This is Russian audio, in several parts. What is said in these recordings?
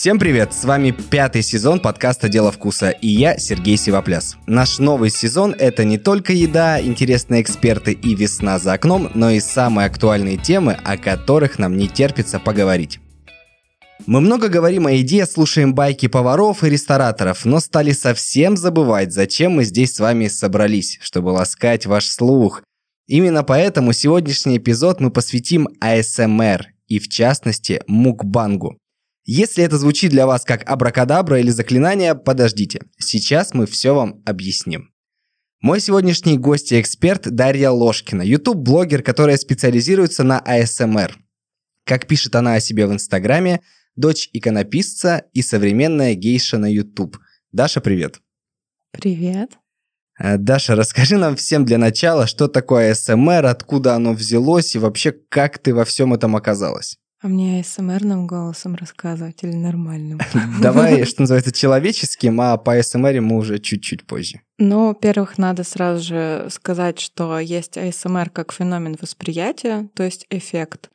Всем привет! С вами пятый сезон подкаста «Дело вкуса» и я, Сергей Сивопляс. Наш новый сезон — это не только еда, интересные эксперты и весна за окном, но и самые актуальные темы, о которых нам не терпится поговорить. Мы много говорим о еде, слушаем байки поваров и рестораторов, но стали совсем забывать, зачем мы здесь с вами собрались, чтобы ласкать ваш слух. Именно поэтому сегодняшний эпизод мы посвятим АСМР и, в частности, мукбангу. Если это звучит для вас как абракадабра или заклинание, подождите. Сейчас мы все вам объясним. Мой сегодняшний гость и эксперт Дарья Ложкина, YouTube-блогер, которая специализируется на АСМР. Как пишет она о себе в Инстаграме, дочь иконописца и современная гейша на YouTube. Даша, привет. Привет. Э, Даша, расскажи нам всем для начала, что такое СМР, откуда оно взялось и вообще как ты во всем этом оказалась. А мне СМРным голосом рассказывать или нормальным? Давай, что называется, человеческим, а по СМР мы уже чуть-чуть позже. Ну, во-первых, надо сразу же сказать, что есть АСМР как феномен восприятия, то есть эффект.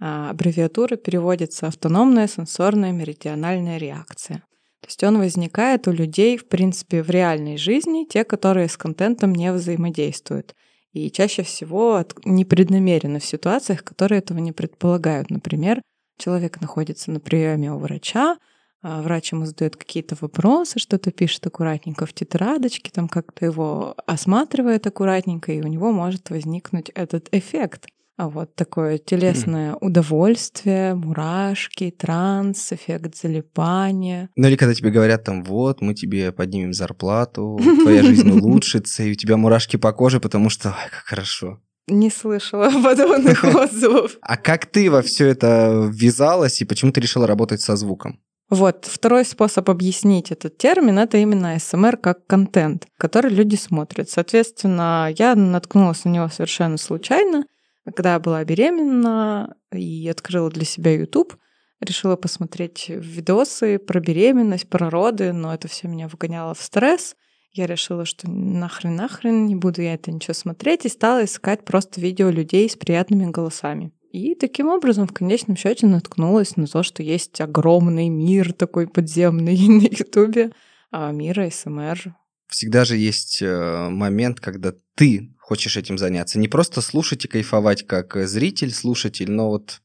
А аббревиатура переводится автономная сенсорная меридиональная реакция. То есть он возникает у людей, в принципе, в реальной жизни, те, которые с контентом не взаимодействуют. И чаще всего непреднамеренно в ситуациях, которые этого не предполагают. Например, человек находится на приеме у врача, а врач ему задает какие-то вопросы, что-то пишет аккуратненько в тетрадочке, там как-то его осматривает аккуратненько, и у него может возникнуть этот эффект. А вот такое телесное mm. удовольствие, мурашки, транс, эффект залипания. Ну или когда тебе говорят там, вот, мы тебе поднимем зарплату, твоя жизнь улучшится, и у тебя мурашки по коже, потому что, ай, как хорошо. Не слышала подобных отзывов. А как ты во все это ввязалась и почему ты решила работать со звуком? Вот, второй способ объяснить этот термин — это именно СМР как контент, который люди смотрят. Соответственно, я наткнулась на него совершенно случайно — когда я была беременна и открыла для себя YouTube, решила посмотреть видосы про беременность, про роды, но это все меня выгоняло в стресс. Я решила, что нахрен, нахрен, не буду я это ничего смотреть, и стала искать просто видео людей с приятными голосами. И таким образом в конечном счете наткнулась на то, что есть огромный мир такой подземный на Ютубе, а мира СМР. Всегда же есть э, момент, когда ты хочешь этим заняться. Не просто слушать и кайфовать как зритель, слушатель, но вот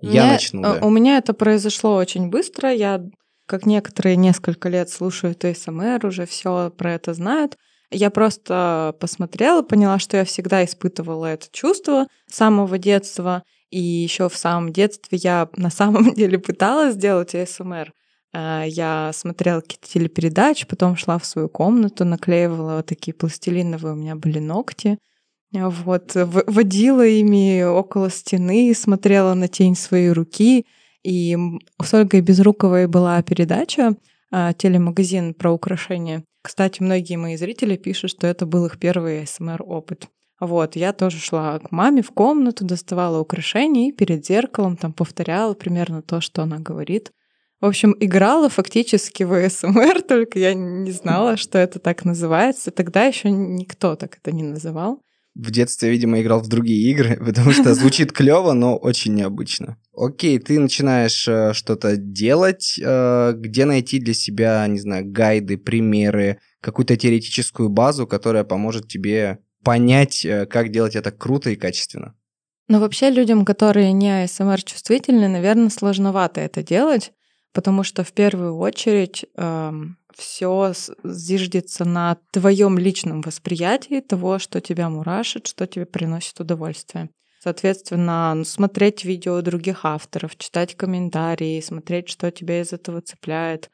я меня, начну. Да. У меня это произошло очень быстро. Я, как некоторые, несколько лет слушаю ТСМР, уже все про это знают. Я просто посмотрела, поняла, что я всегда испытывала это чувство с самого детства. И еще в самом детстве я на самом деле пыталась сделать АСМР. Э, я смотрела какие-то телепередачи, потом шла в свою комнату, наклеивала вот такие пластилиновые у меня были ногти. Вот, водила ими около стены, смотрела на тень своей руки. И с Ольгой Безруковой была передача, э, телемагазин про украшения. Кстати, многие мои зрители пишут, что это был их первый СМР-опыт. Вот, я тоже шла к маме в комнату, доставала украшения и перед зеркалом там повторяла примерно то, что она говорит. В общем, играла фактически в АСМР, только я не знала, что это так называется. Тогда еще никто так это не называл. В детстве, видимо, играл в другие игры, потому что звучит клево, но очень необычно. Окей, ты начинаешь э, что-то делать, э, где найти для себя, не знаю, гайды, примеры, какую-то теоретическую базу, которая поможет тебе понять, э, как делать это круто и качественно. Но вообще людям, которые не АСМР чувствительны, наверное, сложновато это делать, потому что в первую очередь эм, все зиждется на твоем личном восприятии того, что тебя мурашит, что тебе приносит удовольствие. Соответственно, смотреть видео других авторов, читать комментарии, смотреть, что тебя из этого цепляет.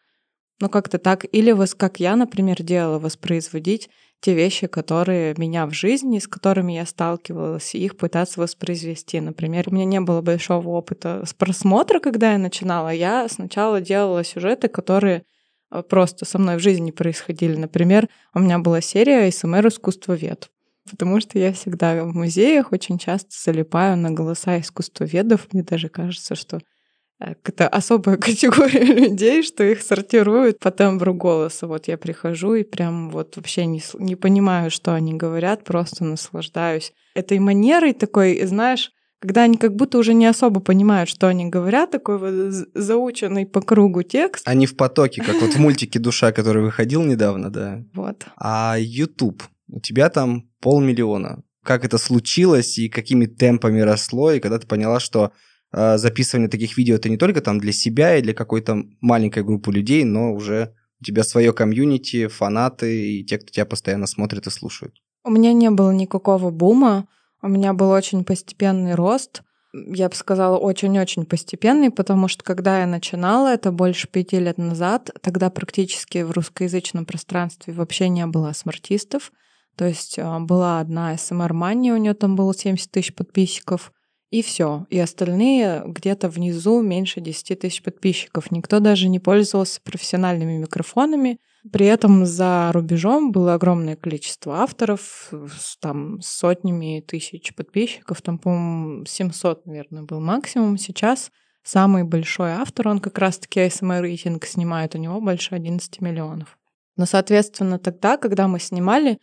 Ну, как-то так. Или, как я, например, делала, воспроизводить те вещи, которые меня в жизни, с которыми я сталкивалась, и их пытаться воспроизвести. Например, у меня не было большого опыта с просмотра, когда я начинала. Я сначала делала сюжеты, которые э, просто со мной в жизни происходили. Например, у меня была серия СМР «Искусствовед», потому что я всегда в музеях очень часто залипаю на голоса искусствоведов. Мне даже кажется, что Э, это особая категория людей, что их сортируют по тембру голоса. Вот я прихожу и прям вот вообще не, не понимаю, что они говорят, просто наслаждаюсь этой манерой такой, знаешь, когда они как будто уже не особо понимают, что они говорят, такой вот заученный по кругу текст. Они в потоке, как вот в мультике «Душа», который выходил недавно, да. Вот. А YouTube, у тебя там полмиллиона. Как это случилось и какими темпами росло, и когда ты поняла, что записывание таких видео это не только там для себя и для какой-то маленькой группы людей, но уже у тебя свое комьюнити, фанаты и те, кто тебя постоянно смотрит и слушают. У меня не было никакого бума. У меня был очень постепенный рост. Я бы сказала, очень-очень постепенный, потому что когда я начинала, это больше пяти лет назад, тогда практически в русскоязычном пространстве вообще не было смартистов. То есть а, была одна SMR Money, у нее там было 70 тысяч подписчиков, и все. И остальные где-то внизу меньше 10 тысяч подписчиков. Никто даже не пользовался профессиональными микрофонами. При этом за рубежом было огромное количество авторов, с там сотнями тысяч подписчиков, там, по-моему, 700, наверное, был максимум. Сейчас самый большой автор, он как раз-таки ASMR рейтинг снимает, у него больше 11 миллионов. Но, соответственно, тогда, когда мы снимали,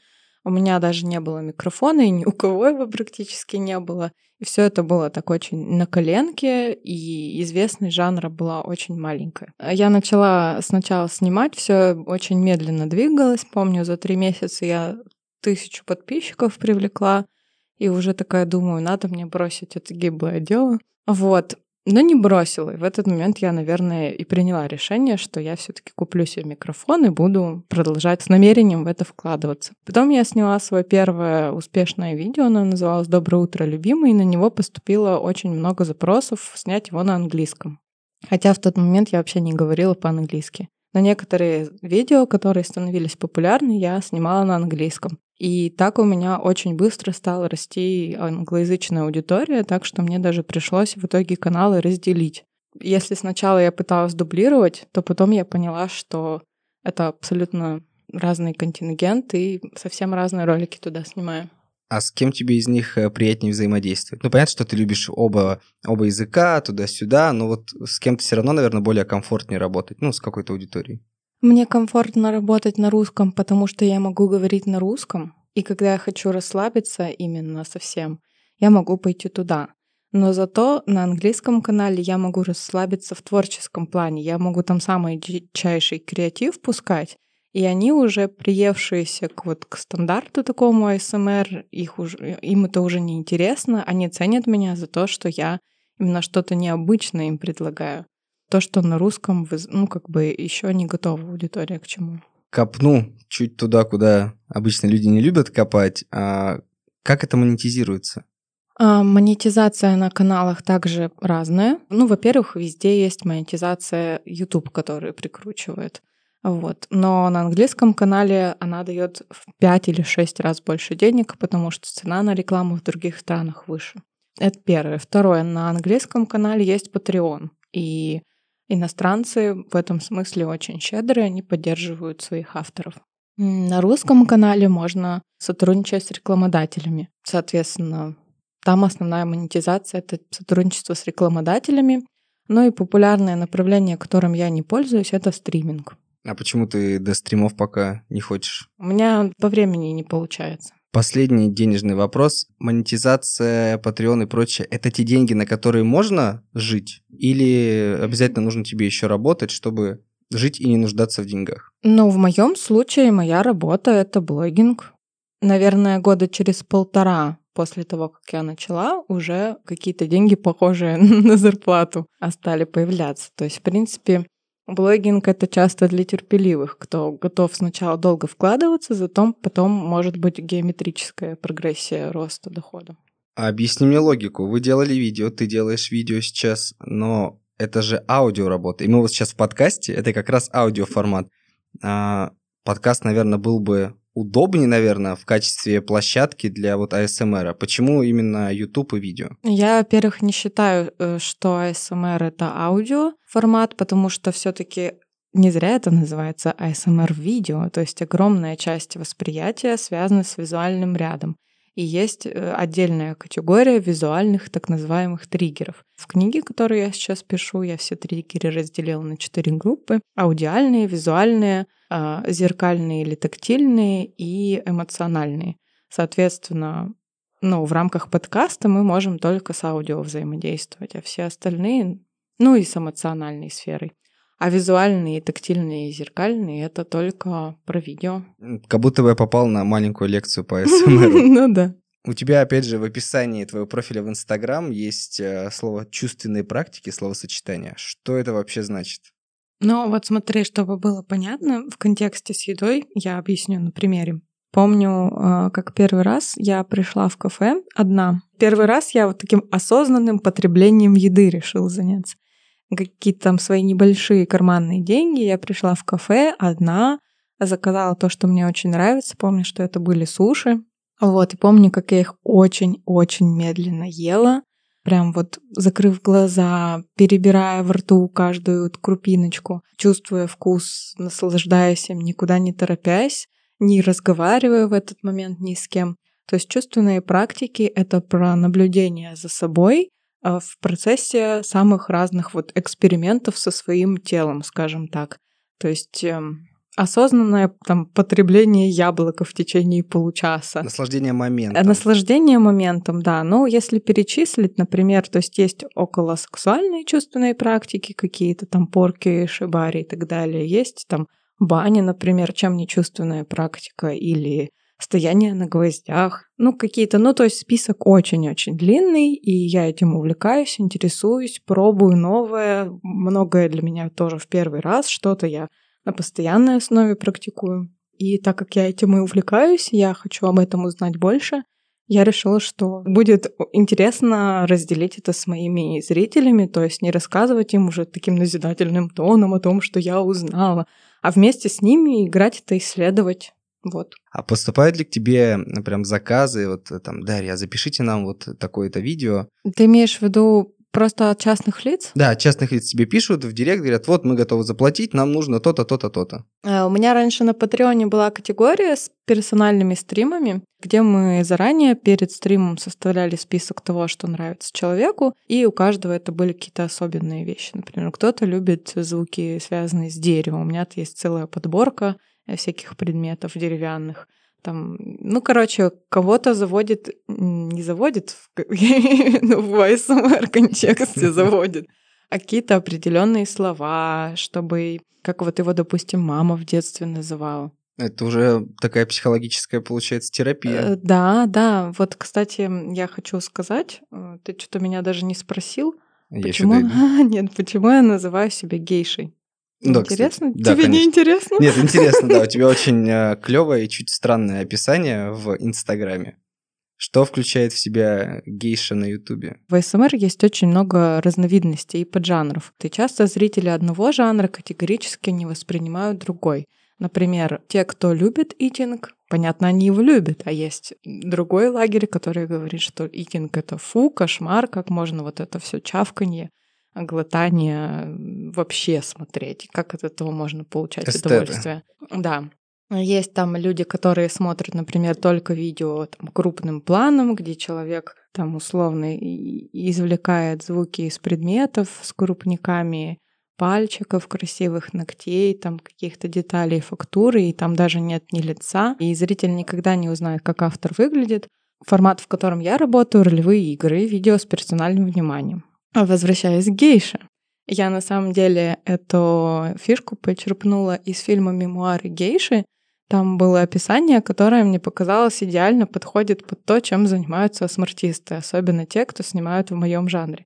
у меня даже не было микрофона, и ни у кого его практически не было. И все это было так очень на коленке, и известность жанра была очень маленькая. Я начала сначала снимать, все очень медленно двигалось. Помню, за три месяца я тысячу подписчиков привлекла, и уже такая думаю, надо мне бросить это гиблое дело. Вот но не бросила. И в этот момент я, наверное, и приняла решение, что я все-таки куплю себе микрофон и буду продолжать с намерением в это вкладываться. Потом я сняла свое первое успешное видео, оно называлось «Доброе утро, любимый», и на него поступило очень много запросов снять его на английском. Хотя в тот момент я вообще не говорила по-английски. Но некоторые видео, которые становились популярны, я снимала на английском. И так у меня очень быстро стала расти англоязычная аудитория, так что мне даже пришлось в итоге каналы разделить. Если сначала я пыталась дублировать, то потом я поняла, что это абсолютно разный контингент и совсем разные ролики туда снимаю. А с кем тебе из них э, приятнее взаимодействовать? Ну, понятно, что ты любишь оба, оба языка, туда-сюда, но вот с кем-то все равно, наверное, более комфортнее работать, ну, с какой-то аудиторией. Мне комфортно работать на русском, потому что я могу говорить на русском, и когда я хочу расслабиться именно совсем, я могу пойти туда. Но зато на английском канале я могу расслабиться в творческом плане. Я могу там самый дичайший креатив пускать, и они уже приевшиеся к, вот, к стандарту такому АСМР, их уже, им это уже не интересно, они ценят меня за то, что я именно что-то необычное им предлагаю то, что на русском, ну, как бы еще не готова аудитория к чему. Копну чуть туда, куда обычно люди не любят копать. А как это монетизируется? А, монетизация на каналах также разная. Ну, во-первых, везде есть монетизация YouTube, который прикручивает. Вот. Но на английском канале она дает в 5 или 6 раз больше денег, потому что цена на рекламу в других странах выше. Это первое. Второе. На английском канале есть Patreon. И Иностранцы в этом смысле очень щедрые, они поддерживают своих авторов. На русском канале можно сотрудничать с рекламодателями. Соответственно, там основная монетизация — это сотрудничество с рекламодателями. Ну и популярное направление, которым я не пользуюсь, это стриминг. А почему ты до стримов пока не хочешь? У меня по времени не получается. Последний денежный вопрос. Монетизация, Patreon и прочее. Это те деньги, на которые можно жить? Или обязательно нужно тебе еще работать, чтобы жить и не нуждаться в деньгах? Ну, в моем случае моя работа — это блогинг. Наверное, года через полтора после того, как я начала, уже какие-то деньги, похожие на зарплату, стали появляться. То есть, в принципе, Блогинг — это часто для терпеливых, кто готов сначала долго вкладываться, зато потом может быть геометрическая прогрессия роста дохода. А объясни мне логику. Вы делали видео, ты делаешь видео сейчас, но это же аудио работа. И мы вот сейчас в подкасте, это как раз аудиоформат. А, подкаст, наверное, был бы удобнее, наверное, в качестве площадки для вот ASMR. Почему именно YouTube и видео? Я, во-первых, не считаю, э, что ASMR это аудио формат, потому что все-таки не зря это называется ASMR-видео, то есть огромная часть восприятия связана с визуальным рядом. И есть э, отдельная категория визуальных так называемых триггеров. В книге, которую я сейчас пишу, я все триггеры разделила на четыре группы. Аудиальные, визуальные, а, зеркальные или тактильные и эмоциональные. Соответственно, ну, в рамках подкаста мы можем только с аудио взаимодействовать, а все остальные, ну и с эмоциональной сферой. А визуальные, тактильные и зеркальные — это только про видео. Как будто бы я попал на маленькую лекцию по СМР. Ну да. У тебя, опять же, в описании твоего профиля в Инстаграм есть э, слово «чувственные практики», словосочетание. Что это вообще значит? Ну вот смотри, чтобы было понятно, в контексте с едой я объясню на примере. Помню, э, как первый раз я пришла в кафе одна. Первый раз я вот таким осознанным потреблением еды решила заняться какие-то там свои небольшие карманные деньги. Я пришла в кафе одна, заказала то, что мне очень нравится. Помню, что это были суши. Вот, и помню, как я их очень-очень медленно ела. Прям вот закрыв глаза, перебирая в рту каждую крупиночку, чувствуя вкус, наслаждаясь им, никуда не торопясь, не разговаривая в этот момент ни с кем. То есть чувственные практики — это про наблюдение за собой, в процессе самых разных вот экспериментов со своим телом, скажем так. То есть эм, осознанное там потребление яблока в течение получаса. Наслаждение моментом. Наслаждение моментом, да. Но если перечислить, например, то есть есть около сексуальные чувственные практики, какие-то там порки, шибари и так далее. Есть там баня, например, чем не чувственная практика, или стояние на гвоздях, ну, какие-то, ну, то есть список очень-очень длинный, и я этим увлекаюсь, интересуюсь, пробую новое, многое для меня тоже в первый раз, что-то я на постоянной основе практикую. И так как я этим и увлекаюсь, я хочу об этом узнать больше, я решила, что будет интересно разделить это с моими зрителями, то есть не рассказывать им уже таким назидательным тоном о том, что я узнала, а вместе с ними играть это, исследовать. Вот. А поступают ли к тебе прям заказы, вот там, Дарья, запишите нам вот такое-то видео? Ты имеешь в виду просто от частных лиц? Да, от частных лиц тебе пишут в директ, говорят, вот мы готовы заплатить, нам нужно то-то, то-то, то-то. А, у меня раньше на Патреоне была категория с персональными стримами, где мы заранее перед стримом составляли список того, что нравится человеку, и у каждого это были какие-то особенные вещи. Например, кто-то любит звуки, связанные с деревом. У меня есть целая подборка всяких предметов деревянных. Там, ну, короче, кого-то заводит, не заводит, ну, в ASMR контексте заводит, а какие-то определенные слова, чтобы, как вот его, допустим, мама в детстве называла. Это уже такая психологическая, получается, терапия. Э, да, да. Вот, кстати, я хочу сказать, э, ты что-то меня даже не спросил, я почему... Нет, почему я называю себя гейшей? Да, интересно? Кстати. Да, Тебе конечно. не интересно? Нет, интересно, да. У тебя очень э, клевое и чуть странное описание в Инстаграме. Что включает в себя гейша на Ютубе? В СМР есть очень много разновидностей и поджанров. И часто зрители одного жанра категорически не воспринимают другой. Например, те, кто любит итинг, понятно, они его любят, а есть другой лагерь, который говорит, что итинг — это фу, кошмар, как можно вот это все чавканье глотание вообще смотреть, как от этого можно получать Эстеты. удовольствие. Да. Есть там люди, которые смотрят, например, только видео там, крупным планом, где человек там условно извлекает звуки из предметов с крупниками пальчиков, красивых ногтей, там каких-то деталей фактуры, и там даже нет ни лица, и зритель никогда не узнает, как автор выглядит. Формат, в котором я работаю, ролевые игры, видео с персональным вниманием. Возвращаясь к гейше. Я на самом деле эту фишку почерпнула из фильма «Мемуары гейши». Там было описание, которое мне показалось идеально подходит под то, чем занимаются смартисты, особенно те, кто снимают в моем жанре.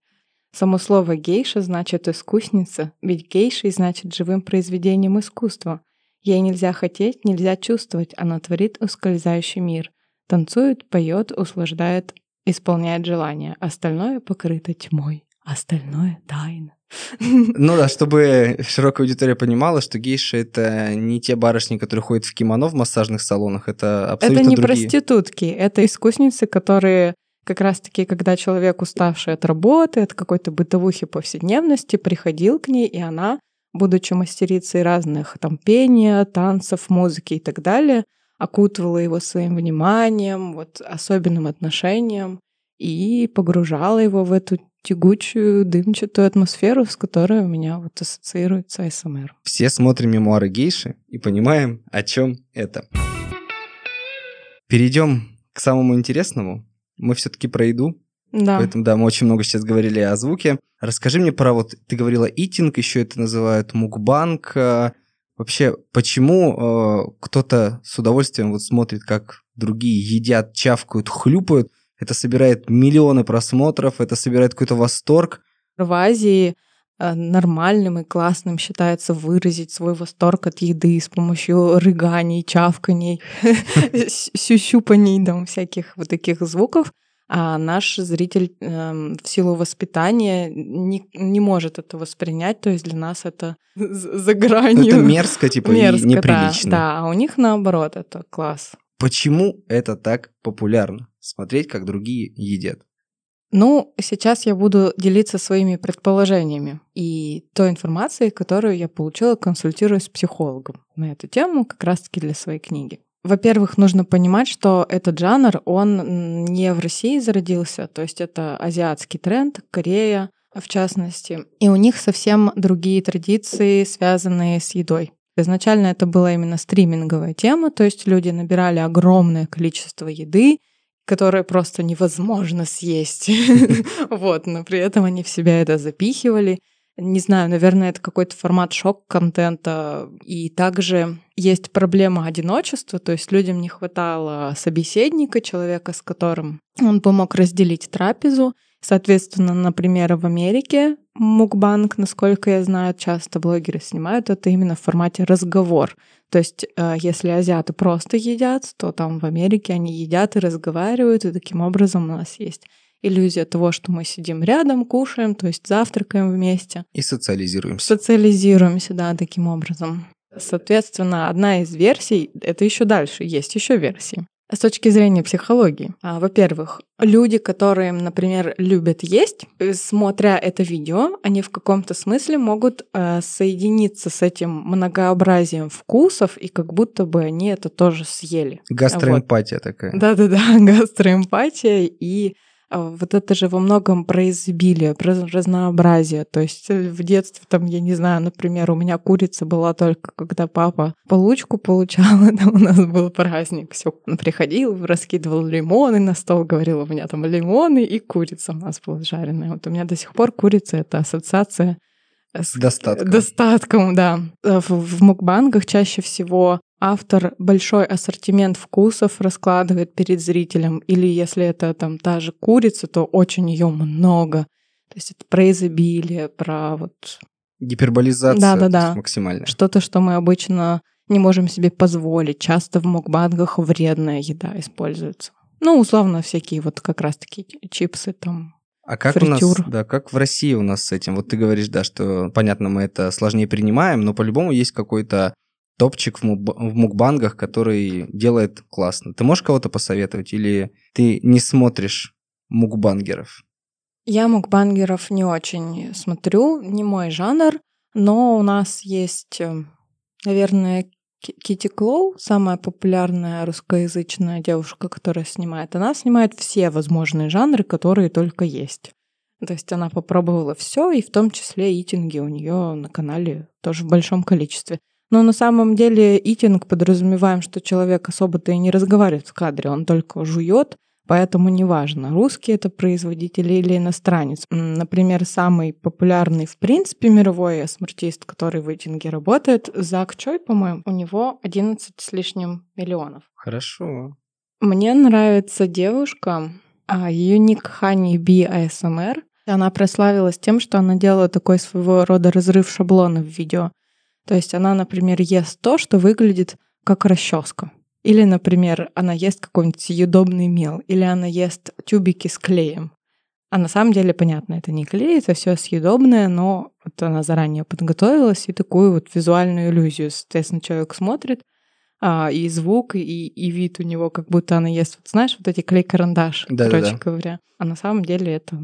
Само слово «гейша» значит «искусница», ведь гейшей значит живым произведением искусства. Ей нельзя хотеть, нельзя чувствовать, она творит ускользающий мир. Танцует, поет, услаждает, исполняет желания, остальное покрыто тьмой. Остальное тайна. Ну да, чтобы широкая аудитория понимала, что гейши — это не те барышни, которые ходят в кимоно в массажных салонах, это абсолютно Это не другие. проститутки, это искусницы, которые как раз-таки, когда человек, уставший от работы, от какой-то бытовухи повседневности, приходил к ней, и она, будучи мастерицей разных там пения, танцев, музыки и так далее, окутывала его своим вниманием, вот особенным отношением и погружала его в эту тягучую, дымчатую атмосферу, с которой у меня вот ассоциируется СМР. Все смотрим мемуары гейши и понимаем, о чем это. Перейдем к самому интересному. мы все-таки про еду. Да. Поэтому, да, мы очень много сейчас говорили о звуке. Расскажи мне про вот, ты говорила итинг, еще это называют мукбанг. Э, Вообще, почему э, кто-то с удовольствием вот смотрит, как другие едят, чавкают, хлюпают? Это собирает миллионы просмотров, это собирает какой-то восторг. В Азии э, нормальным и классным считается выразить свой восторг от еды с помощью рыганий, чавканий, сюсюпаний, там, всяких вот таких звуков а наш зритель э, в силу воспитания не, не может это воспринять, то есть для нас это за гранью. Это мерзко, типа, мерзко, и неприлично. Да, да, а у них наоборот, это класс. Почему это так популярно? Смотреть, как другие едят. Ну, сейчас я буду делиться своими предположениями и той информацией, которую я получила, консультируясь с психологом на эту тему, как раз-таки для своей книги. Во-первых, нужно понимать, что этот жанр, он не в России зародился, то есть это азиатский тренд, Корея в частности. И у них совсем другие традиции, связанные с едой. Изначально это была именно стриминговая тема, то есть люди набирали огромное количество еды, которое просто невозможно съесть. Вот, но при этом они в себя это запихивали. Не знаю, наверное, это какой-то формат шок-контента. И также есть проблема одиночества, то есть людям не хватало собеседника, человека, с которым он помог разделить трапезу. Соответственно, например, в Америке мукбанг, насколько я знаю, часто блогеры снимают это именно в формате разговор. То есть, э, если азиаты просто едят, то там в Америке они едят и разговаривают, и таким образом у нас есть иллюзия того, что мы сидим рядом, кушаем, то есть завтракаем вместе. И социализируемся. Социализируемся, да, таким образом. Соответственно, одна из версий, это еще дальше, есть еще версии. С точки зрения психологии, а, во-первых, люди, которые, например, любят есть, смотря это видео, они в каком-то смысле могут э, соединиться с этим многообразием вкусов, и как будто бы они это тоже съели. Гастроэмпатия вот. такая. Да-да-да, гастроэмпатия и вот это же во многом про изобилие, про разнообразие. То есть э, в детстве, там, я не знаю, например, у меня курица была только, когда папа получку получал, это у нас был праздник. Все, он приходил, раскидывал лимоны на стол, говорил, у меня там лимоны и курица у нас была жареная. Вот у меня до сих пор курица — это ассоциация с достатком. Достатком, да. Э, в, в мукбангах чаще всего автор большой ассортимент вкусов раскладывает перед зрителем, или если это там та же курица, то очень ее много. То есть это про изобилие, про вот... Гиперболизация да, да, да. максимально. Что-то, что мы обычно не можем себе позволить. Часто в мукбангах вредная еда используется. Ну, условно, всякие вот как раз-таки чипсы там, а как фритюр. у нас, да, как в России у нас с этим? Вот ты говоришь, да, что, понятно, мы это сложнее принимаем, но по-любому есть какой-то топчик в, мук- в мукбангах, который делает классно. Ты можешь кого-то посоветовать или ты не смотришь мукбангеров? Я мукбангеров не очень смотрю, не мой жанр, но у нас есть, э, наверное, Кити Клоу, самая популярная русскоязычная девушка, которая снимает. Она снимает все возможные жанры, которые только есть. То есть она попробовала все, и в том числе итинги у нее на канале тоже в большом количестве. Но на самом деле итинг подразумеваем, что человек особо-то и не разговаривает в кадре, он только жует, поэтому неважно, русский это производитель или иностранец. Например, самый популярный в принципе мировой смартист, который в итинге работает, Зак Чой, по-моему, у него 11 с лишним миллионов. Хорошо. Мне нравится девушка, а, ее ник Honey Bee ASMR. Она прославилась тем, что она делала такой своего рода разрыв шаблона в видео. То есть она, например, ест то, что выглядит как расческа. Или, например, она ест какой-нибудь съедобный мел, или она ест тюбики с клеем. А на самом деле, понятно, это не клей, это все съедобное, но вот она заранее подготовилась и такую вот визуальную иллюзию. Соответственно, человек смотрит, а, и звук, и, и вид у него, как будто она ест, вот знаешь, вот эти клей-карандаш, да, короче да, да. говоря. А на самом деле это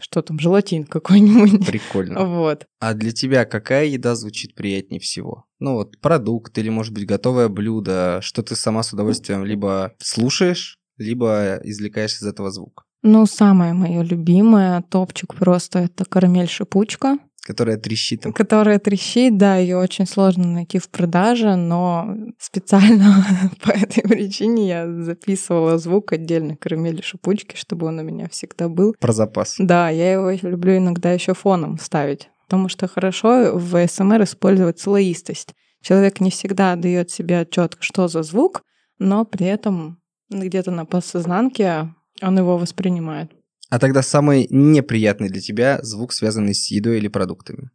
что там, желатин какой-нибудь. Прикольно. Вот. А для тебя какая еда звучит приятнее всего? Ну вот продукт или, может быть, готовое блюдо, что ты сама с удовольствием либо слушаешь, либо извлекаешь из этого звук? Ну, самое мое любимое, топчик просто, это карамель-шипучка. Которая трещит там. Которая трещит, да, ее очень сложно найти в продаже, но специально по этой причине я записывала звук отдельно карамели шипучки, чтобы он у меня всегда был. Про запас. Да, я его люблю иногда еще фоном ставить, потому что хорошо в СМР использовать слоистость. Человек не всегда дает себе отчет, что за звук, но при этом где-то на подсознанке он его воспринимает. А тогда самый неприятный для тебя звук, связанный с едой или продуктами?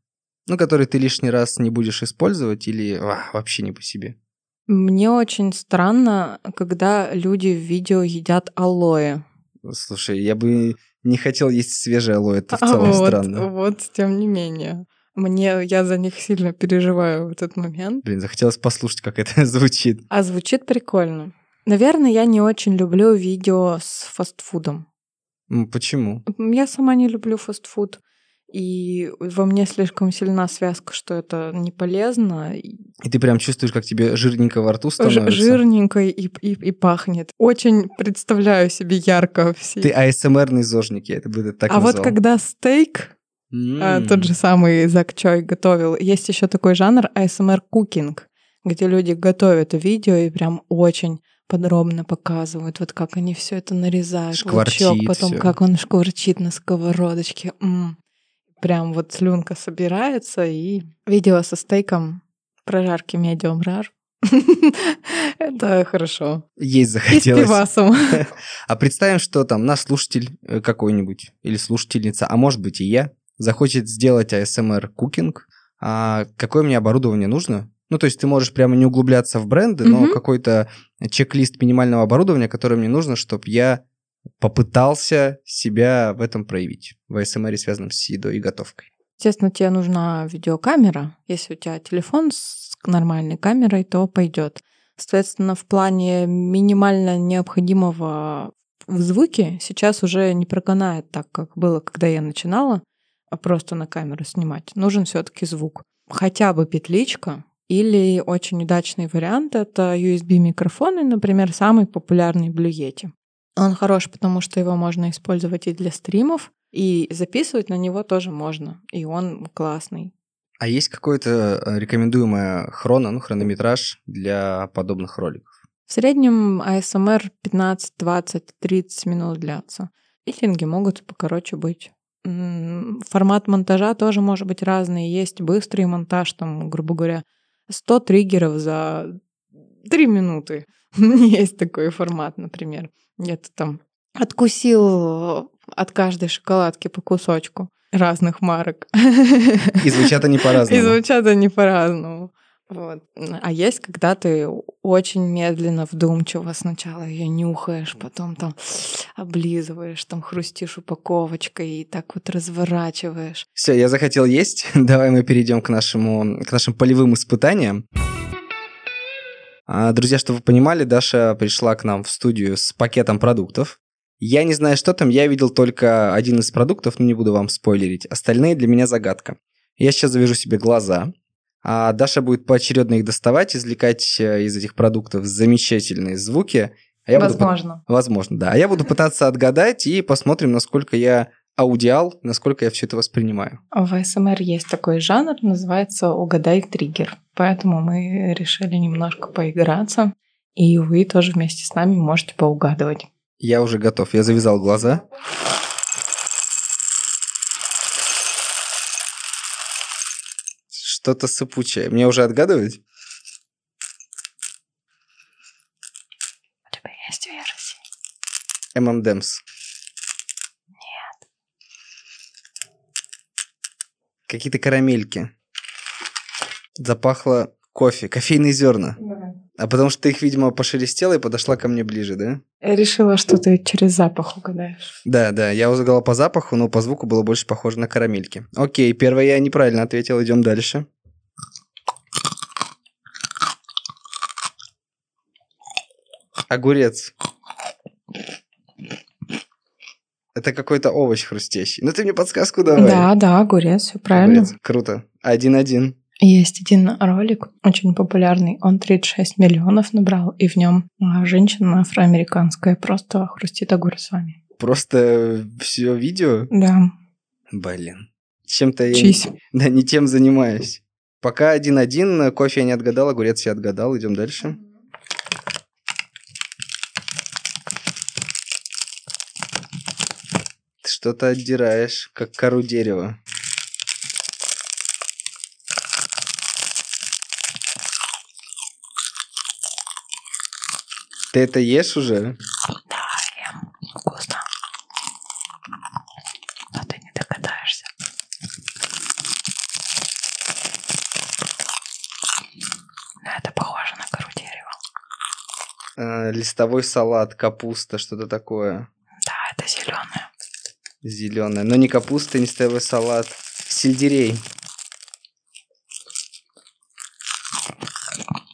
Ну, который ты лишний раз не будешь использовать или а, вообще не по себе? Мне очень странно, когда люди в видео едят алоэ. Слушай, я бы не хотел есть свежее алоэ, это в целом а вот, странно. Вот, тем не менее. Мне, я за них сильно переживаю в этот момент. Блин, захотелось послушать, как это звучит. А звучит прикольно. Наверное, я не очень люблю видео с фастфудом. Почему? Я сама не люблю фастфуд. И во мне слишком сильна связка, что это не полезно. И ты прям чувствуешь, как тебе жирненько во рту становится? Жирненько и, и, и пахнет. Очень представляю себе ярко все. Ты АСМРный зожник, я это бы так А назвал. вот когда стейк, mm. тот же самый Зак Чой готовил, есть еще такой жанр ASMR кукинг, где люди готовят видео и прям очень подробно показывают, вот как они все это нарезают, шкварчит лучок, потом всё. как он шкварчит на сковородочке. М-м. Прям вот слюнка собирается, и видео со стейком прожарки медиум рар. Это хорошо. Есть И с захотелось. пивасом. А представим, что там наш слушатель э, какой-нибудь или слушательница, а может быть и я, захочет сделать ASMR кукинг. А какое мне оборудование нужно? Ну, то есть ты можешь прямо не углубляться в бренды, но Мгм. какой-то чек-лист минимального оборудования, которое мне нужно, чтобы я попытался себя в этом проявить. В ASMR, связанном с едой и готовкой. Естественно, тебе нужна видеокамера. Если у тебя телефон с нормальной камерой, то пойдет. Соответственно, в плане минимально необходимого в звуке сейчас уже не проканает так, как было, когда я начинала, а просто на камеру снимать. Нужен все-таки звук. Хотя бы петличка, или очень удачный вариант — это USB-микрофоны, например, самый популярный Blue Yeti. Он хорош, потому что его можно использовать и для стримов, и записывать на него тоже можно, и он классный. А есть какое-то э, рекомендуемое хроно, ну, хронометраж для подобных роликов? В среднем ASMR 15, 20, 30 минут длятся. Фитинги могут покороче быть. Формат монтажа тоже может быть разный. Есть быстрый монтаж, там, грубо говоря, 100 триггеров за 3 минуты. Есть такой формат, например. Где-то там откусил от каждой шоколадки по кусочку разных марок. И звучат они И по-разному. звучат они по-разному. Вот. А есть, когда ты очень медленно, вдумчиво сначала ее нюхаешь, потом там облизываешь, там хрустишь упаковочкой и так вот разворачиваешь. Все, я захотел есть. Давай мы перейдем к, нашему, к нашим полевым испытаниям. А, Друзья, чтобы вы понимали, Даша пришла к нам в студию с пакетом продуктов. Я не знаю, что там, я видел только один из продуктов, но не буду вам спойлерить. Остальные для меня загадка. Я сейчас завяжу себе глаза, а Даша будет поочередно их доставать, извлекать э, из этих продуктов замечательные звуки. А я буду по- Возможно. Возможно, да. А я буду пытаться отгадать и посмотрим, насколько я аудиал, насколько я все это воспринимаю. В СМР есть такой жанр, называется «Угадай триггер». Поэтому мы решили немножко поиграться, и вы тоже вместе с нами можете поугадывать. Я уже готов. Я завязал глаза. Что-то сыпучее. Мне уже отгадывать? У тебя есть версии? ММДМС. Нет. Какие-то карамельки. Запахло кофе, кофейные зерна. А потому что ты их, видимо, пошелестела и подошла ко мне ближе, да? Я решила, что ты через запах угадаешь. Да, да, я угадала по запаху, но по звуку было больше похоже на карамельки. Окей, первое я неправильно ответил, идем дальше. Огурец. Это какой-то овощ хрустящий. Ну ты мне подсказку давай. Да, да, огурец, все правильно. Огурец. Круто. Один-один. Есть один ролик, очень популярный. Он 36 миллионов набрал, и в нем женщина афроамериканская просто хрустит огурцами. Просто все видео. Да. Блин. Чем-то я Чись. да, не тем занимаюсь. Пока один-один, кофе я не отгадал, огурец я отгадал. Идем дальше. Что-то отдираешь, как кору дерева. Ты это ешь уже? Да, ем. Вкусно. Но ты не догадаешься. Но это похоже на кору дерева. Э, листовой салат, капуста, что-то такое. Зеленое. Но не капуста, не листовой салат. Сельдерей.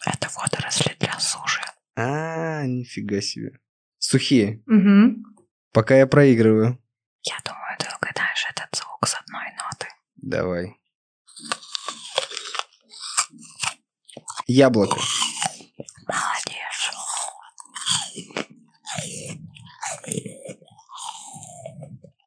Это водоросли для суши. А, нифига себе. Сухие. Угу. Пока я проигрываю. Я думаю, ты угадаешь этот звук с одной ноты. Давай. Яблоко.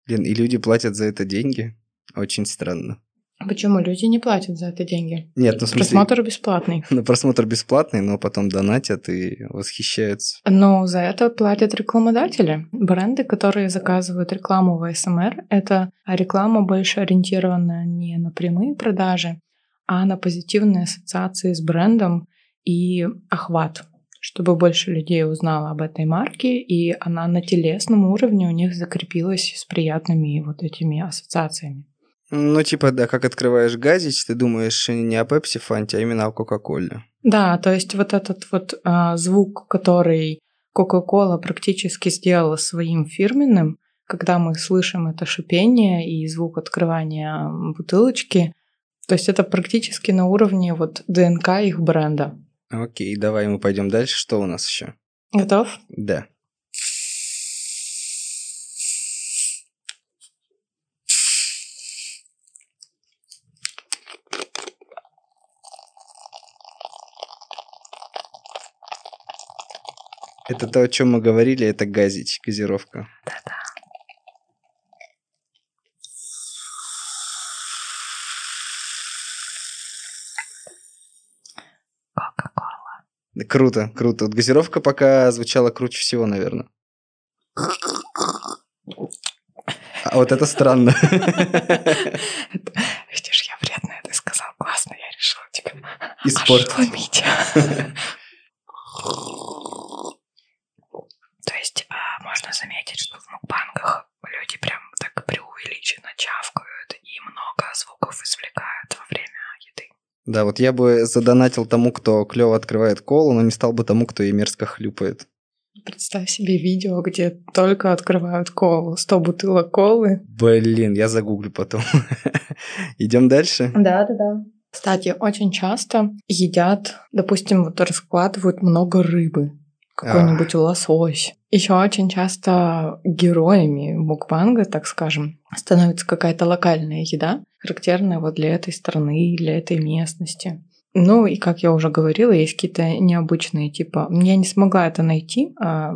Блин, и люди платят за это деньги? Очень странно. Почему люди не платят за это деньги? Нет, ну в смысле, Просмотр бесплатный. на просмотр бесплатный, но потом донатят и восхищаются. Но за это платят рекламодатели. Бренды, которые заказывают рекламу в СМР, это реклама больше ориентирована не на прямые продажи, а на позитивные ассоциации с брендом и охват, чтобы больше людей узнало об этой марке, и она на телесном уровне у них закрепилась с приятными вот этими ассоциациями. Ну, типа, да, как открываешь газич, ты думаешь не о Пепси Фанте, а именно о Кока-Коле. Да, то есть вот этот вот а, звук, который Coca-Cola практически сделала своим фирменным, когда мы слышим это шипение и звук открывания бутылочки, то есть это практически на уровне вот ДНК их бренда. Окей, давай мы пойдем дальше. Что у нас еще? Готов? Да. Это то, о чем мы говорили, это газич, газировка. Да-да. Кока-кола. Да, Круто, круто. Вот газировка пока звучала круче всего, наверное. А вот это странно. Это- Видишь, я вредная, ты сказал классно, я решила тебя Испортить. ошеломить. То есть а, можно заметить, что в мукбангах люди прям так преувеличенно чавкают и много звуков извлекают во время еды. Да, вот я бы задонатил тому, кто клево открывает колу, но не стал бы тому, кто ей мерзко хлюпает. Представь себе видео, где только открывают колу, 100 бутылок колы. Блин, я загуглю потом. Идем дальше. Да, да, да. Кстати, очень часто едят, допустим, вот раскладывают много рыбы, какой-нибудь лосось. Еще очень часто героями мукбанга, так скажем, становится какая-то локальная еда, характерная вот для этой страны, для этой местности. Ну и, как я уже говорила, есть какие-то необычные, типа, я не смогла это найти, а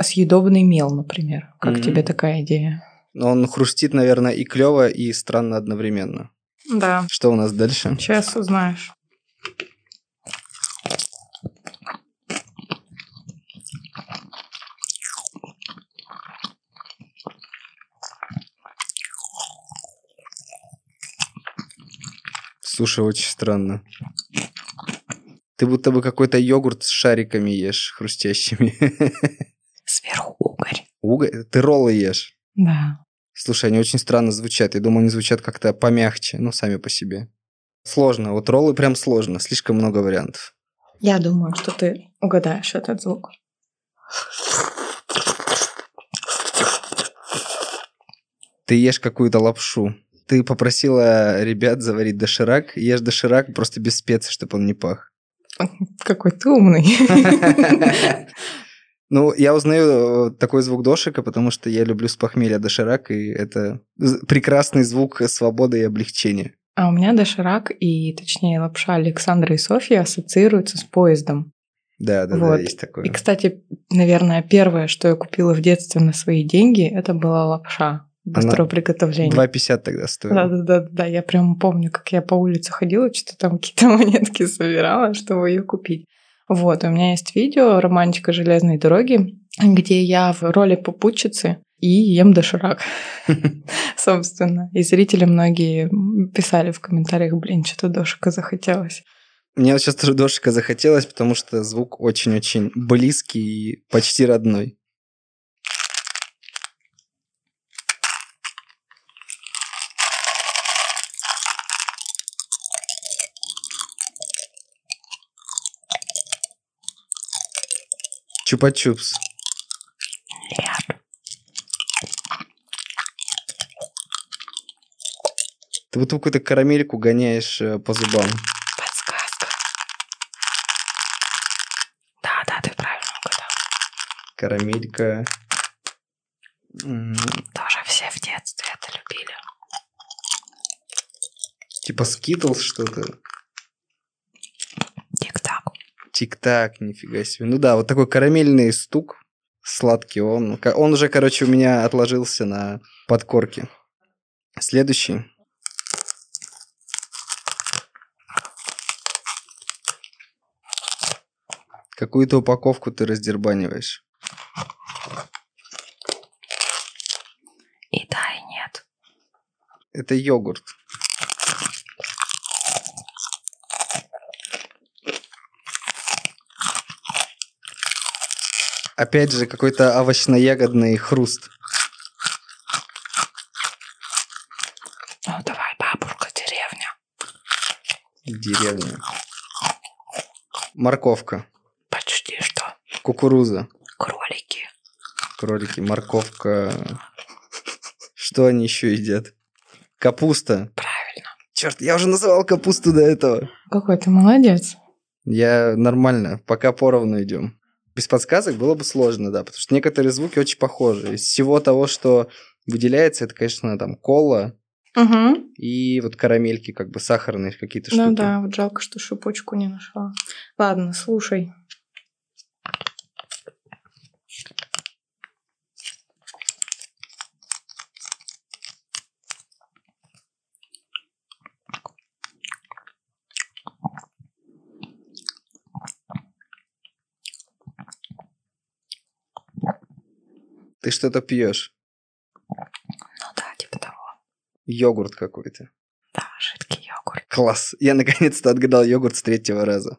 съедобный мел, например. Как Мгм. тебе такая идея? Он хрустит, наверное, и клево, и странно одновременно. Да, Что у нас дальше? сейчас узнаешь. Слушай, очень странно. Ты будто бы какой-то йогурт с шариками ешь, хрустящими. Сверху угорь. Уго- Ты роллы ешь. Да. Слушай, они очень странно звучат. Я думаю, они звучат как-то помягче, ну, сами по себе. Сложно. Вот роллы прям сложно. Слишком много вариантов. Я думаю, что ты угадаешь этот звук. Ты ешь какую-то лапшу. Ты попросила ребят заварить доширак. Ешь доширак просто без специй, чтобы он не пах. Какой ты умный. Ну, я узнаю э, такой звук дошика, потому что я люблю с похмелья доширак, и это прекрасный звук свободы и облегчения. А у меня доширак и, точнее, лапша Александра и Софья ассоциируются с поездом. Да, да, Вот. да, есть такое. И, кстати, наверное, первое, что я купила в детстве на свои деньги, это была лапша. Быстрого Она приготовления. 2,50 тогда стоит. Да, да, да, да. Я прям помню, как я по улице ходила, что-то там какие-то монетки собирала, чтобы ее купить. Вот, у меня есть видео «Романтика железной дороги», где я в роли попутчицы и ем доширак, собственно. И зрители многие писали в комментариях, блин, что-то дошика захотелось. Мне вот сейчас тоже дошика захотелось, потому что звук очень-очень близкий и почти родной. Чупа-чупс. Нет. Ты вот какую-то карамельку гоняешь э, по зубам. Подсказка. Да, да, ты правильно угадал. Карамелька. Тоже все в детстве это любили. Типа скитлс что-то. Тик-так. Нифига себе. Ну да, вот такой карамельный стук сладкий. Он, он уже, короче, у меня отложился на подкорке. Следующий. Какую-то упаковку ты раздербаниваешь. И да, и нет. Это йогурт. Опять же, какой-то овощно-ягодный хруст. Ну, давай, бабушка, деревня. Деревня. Морковка. Почти что. Кукуруза. Кролики. Кролики. Морковка. Что они еще едят? Капуста. Правильно. Черт, я уже называл капусту до этого. Какой ты молодец. Я нормально, пока поровну идем. Без подсказок было бы сложно, да, потому что некоторые звуки очень похожи. Из всего того, что выделяется, это, конечно, там кола Угу. и вот карамельки, как бы сахарные какие-то штуки. Ну да, вот жалко, что шипучку не нашла. Ладно, слушай. Ты что-то пьешь. Ну да, типа того. Йогурт какой-то. Да, жидкий йогурт. Класс. Я наконец-то отгадал йогурт с третьего раза.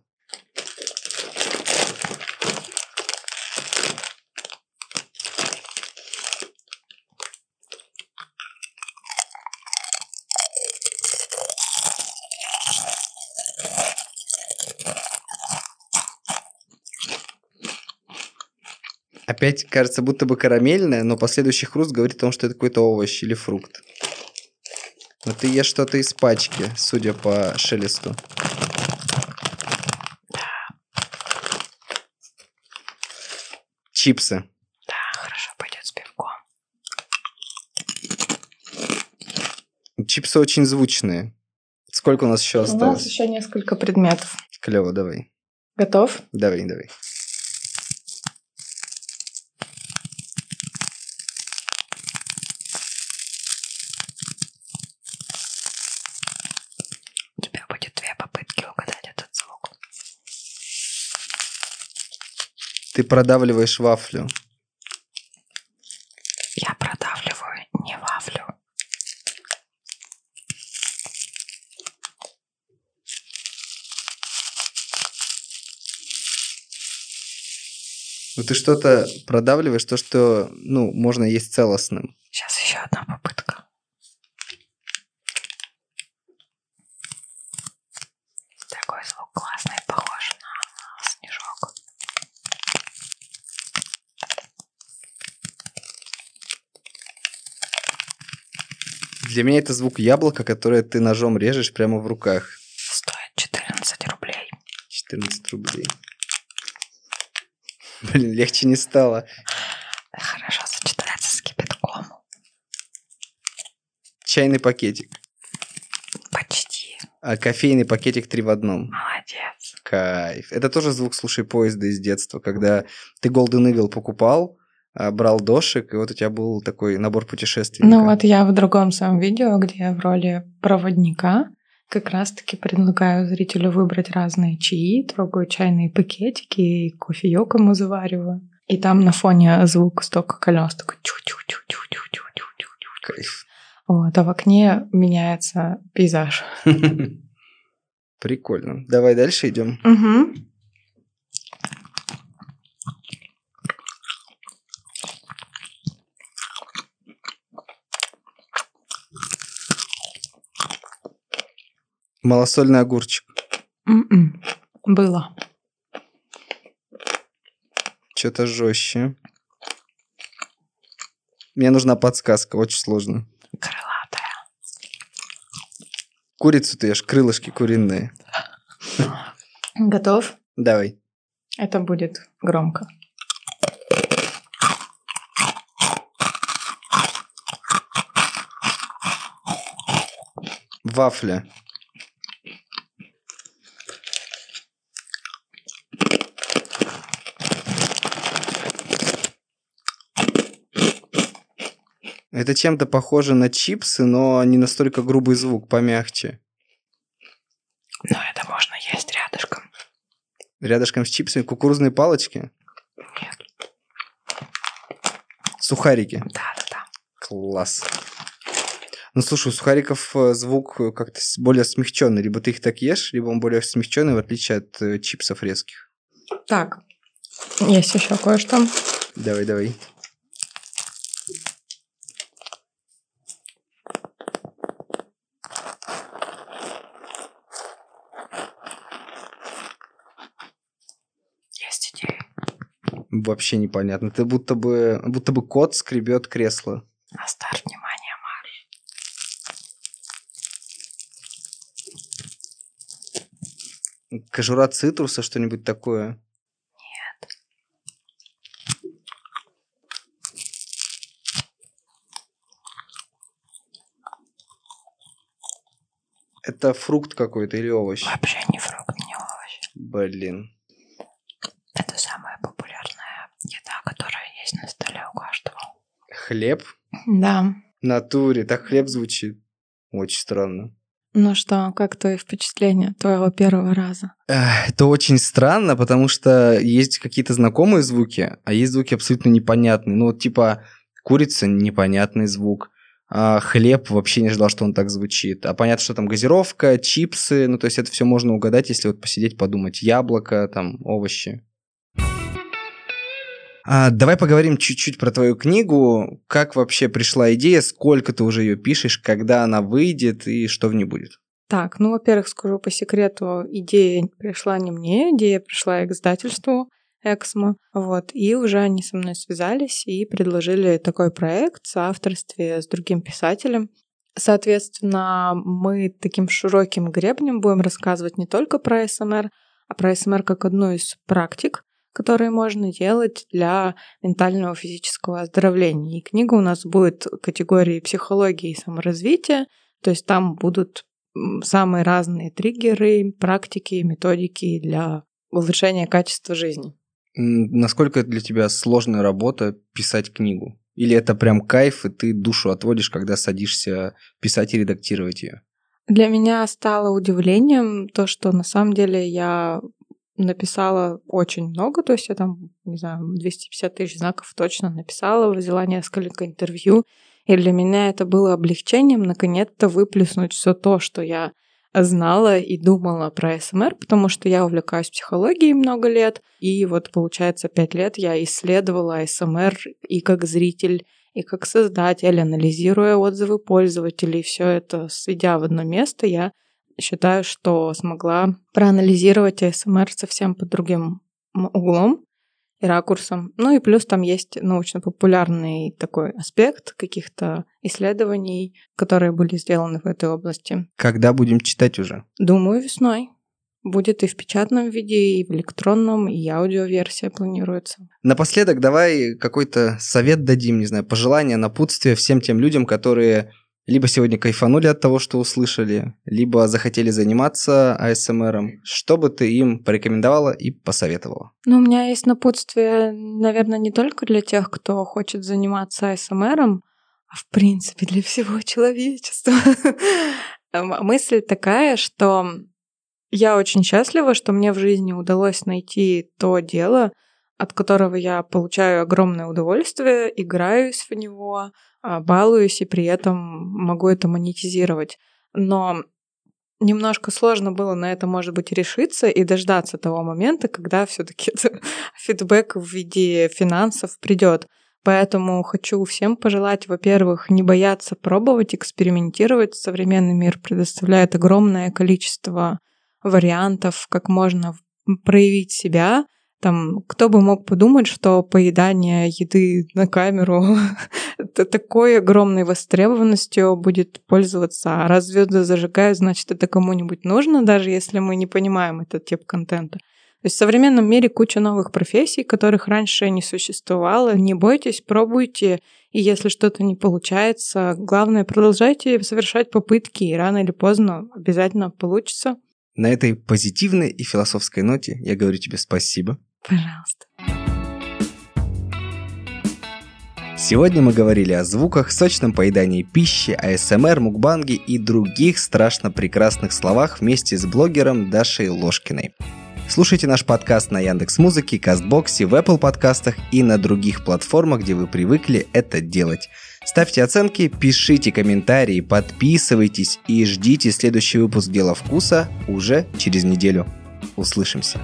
Опять кажется, будто бы карамельное, но последующий хруст говорит о том, что это какой-то овощ или фрукт. Но ты ешь что-то из пачки, судя по шелесту. Чипсы. Да, хорошо пойдет с пивком. Чипсы очень звучные. Сколько у нас еще У нас осталось? еще несколько предметов. Клево, давай. Готов? Давай, давай. У тебя будет две попытки угадать этот звук. Ты продавливаешь вафлю. Я продавливаю не вафлю. Ну ты что-то продавливаешь, то, что, ну, можно есть целостным. Сейчас еще одна попытка. Такой звук классный, похож на снежок. Для меня это звук яблока, которое ты ножом режешь прямо в руках. Стоит 14 рублей. 14 рублей. Блин, легче не стало. Хорошо сочетается с кипятком. Чайный пакетик. Почти. А кофейный пакетик три в одном. Молодец. Кайф. Это тоже звук «Слушай поезда» из детства, когда ты Golden Eagle покупал, брал дошик, и вот у тебя был такой набор путешествий. Ну вот я в другом своем видео, где я в роли проводника, как раз-таки предлагаю зрителю выбрать разные чаи, трогаю чайные пакетики, и кофеек ему завариваю. И там на фоне звук столько колес, такой чу чу чу чу чу чу чу чу чу Кайф. Вот, а в окне меняется пейзаж. Прикольно. Давай дальше идем. Угу. Малосольный огурчик. М-м. Было. Что-то жестче. Мне нужна подсказка, очень сложно. Крылатая. Курицу ты ешь, крылышки куриные. Готов? Давай. Это будет громко. Вафля. Это чем-то похоже на чипсы, но не настолько грубый звук, помягче. Но это можно есть рядышком. Рядышком с чипсами кукурузные палочки. Нет. Сухарики. Да-да-да. Класс. Ну, слушай, у сухариков э, звук э, как-то более смягченный. Либо ты их так ешь, либо он более смягченный, в отличие от э, чипсов резких. Так, есть еще кое-что. Давай, давай. Вообще непонятно. Ты будто бы, будто бы кот скребет кресло. На старт внимание, марш. Кожура цитруса, что-нибудь такое. Это фрукт какой-то или овощ? Вообще не фрукт, не овощ. Блин. Это самая популярная еда, которая есть на столе у каждого. Хлеб? Да. В натуре. Так хлеб звучит. Очень странно. Ну что, как твои впечатления твоего первого раза? Это очень странно, потому что есть какие-то знакомые звуки, а есть звуки абсолютно непонятные. Ну, вот типа курица – непонятный звук, а хлеб вообще не ожидал, что он так звучит. А понятно, что там газировка, чипсы, ну, то есть это все можно угадать, если вот посидеть, подумать. Яблоко, там, овощи. А, давай поговорим чуть-чуть про твою книгу. Как вообще пришла идея, сколько ты уже ее пишешь, когда она выйдет и что в ней будет? Так, ну, во-первых, скажу по секрету, идея пришла не мне, идея пришла к издательству Эксмо, вот, и уже они со мной связались и предложили такой проект в соавторстве с другим писателем. Соответственно, мы таким широким гребнем будем рассказывать не только про СМР, а про СМР как одну из практик, которые можно делать для ментального физического оздоровления. И книга у нас будет категории психологии и саморазвития, то есть там будут самые разные триггеры, практики, методики для улучшения качества жизни. Насколько для тебя сложная работа писать книгу? Или это прям кайф, и ты душу отводишь, когда садишься писать и редактировать ее? Для меня стало удивлением то, что на самом деле я написала очень много, то есть я там, не знаю, 250 тысяч знаков точно написала, взяла несколько интервью, и для меня это было облегчением наконец-то выплеснуть все то, что я знала и думала про СМР, потому что я увлекаюсь психологией много лет, и вот получается пять лет я исследовала СМР и как зритель, и как создатель, анализируя отзывы пользователей, все это сведя в одно место, я считаю, что смогла проанализировать АСМР совсем под другим углом и ракурсом. Ну и плюс там есть научно-популярный такой аспект каких-то исследований, которые были сделаны в этой области. Когда будем читать уже? Думаю, весной. Будет и в печатном виде, и в электронном, и аудиоверсия планируется. Напоследок давай какой-то совет дадим, не знаю, пожелание, напутствие всем тем людям, которые либо сегодня кайфанули от того, что услышали, либо захотели заниматься АСМРом, что бы ты им порекомендовала и посоветовала? Ну, у меня есть напутствие, наверное, не только для тех, кто хочет заниматься АСМРом, а в принципе для всего человечества. Мысль такая, что я очень счастлива, что мне в жизни удалось найти то дело, от которого я получаю огромное удовольствие, играюсь в него, балуюсь и при этом могу это монетизировать. Но немножко сложно было на это, может быть, решиться и дождаться того момента, когда все-таки фидбэк в виде финансов придет. Поэтому хочу всем пожелать, во-первых, не бояться пробовать, экспериментировать. Современный мир предоставляет огромное количество вариантов, как можно проявить себя. Там, кто бы мог подумать, что поедание еды на камеру такой огромной востребованностью будет пользоваться. А раз звезды зажигают, значит, это кому-нибудь нужно, даже если мы не понимаем этот тип контента. То есть в современном мире куча новых профессий, которых раньше не существовало. Не бойтесь, пробуйте. И если что-то не получается, главное, продолжайте совершать попытки, и рано или поздно обязательно получится. На этой позитивной и философской ноте я говорю тебе спасибо. Пожалуйста. Сегодня мы говорили о звуках, сочном поедании пищи, АСМР, мукбанге и других страшно прекрасных словах вместе с блогером Дашей Ложкиной. Слушайте наш подкаст на Яндекс Музыке, Кастбоксе, в Apple подкастах и на других платформах, где вы привыкли это делать. Ставьте оценки, пишите комментарии, подписывайтесь и ждите следующий выпуск «Дела вкуса» уже через неделю. Услышимся.